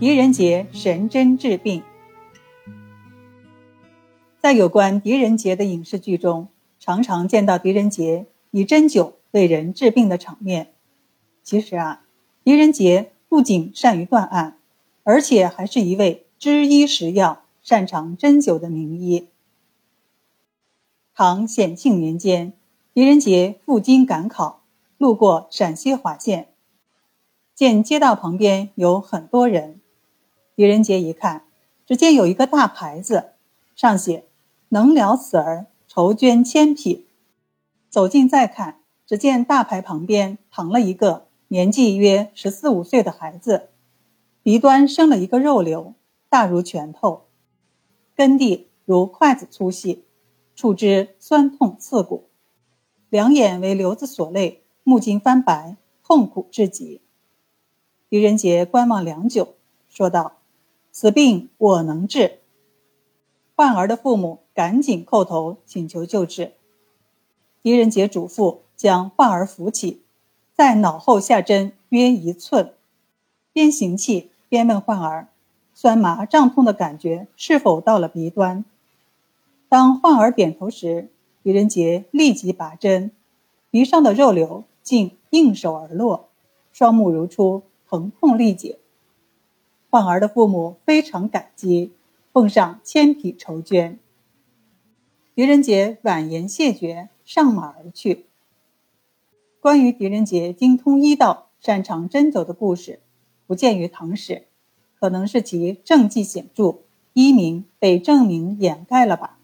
狄仁杰神针治病。在有关狄仁杰的影视剧中，常常见到狄仁杰以针灸为人治病的场面。其实啊，狄仁杰不仅善于断案，而且还是一位知医识药、擅长针灸的名医。唐显庆年间，狄仁杰赴京赶考，路过陕西华县，见街道旁边有很多人。狄仁杰一看，只见有一个大牌子，上写“能了此儿，筹捐千匹”。走近再看，只见大牌旁边躺了一个年纪约十四五岁的孩子，鼻端生了一个肉瘤，大如拳头，根蒂如筷子粗细。触之酸痛刺骨，两眼为瘤子所累，目睛翻白，痛苦至极。狄仁杰观望良久，说道：“此病我能治。”患儿的父母赶紧叩头请求救治。狄仁杰嘱咐将患儿扶起，在脑后下针约一寸，边行气边问患儿：“酸麻胀痛的感觉是否到了鼻端？”当患儿点头时，狄仁杰立即拔针，鼻上的肉瘤竟应手而落，双目如初，疼痛力竭。患儿的父母非常感激，奉上千匹绸绢。狄仁杰婉言谢绝，上马而去。关于狄仁杰精通医道、擅长针灸的故事，不见于唐史，可能是其政绩显著，医名被证明掩盖了吧。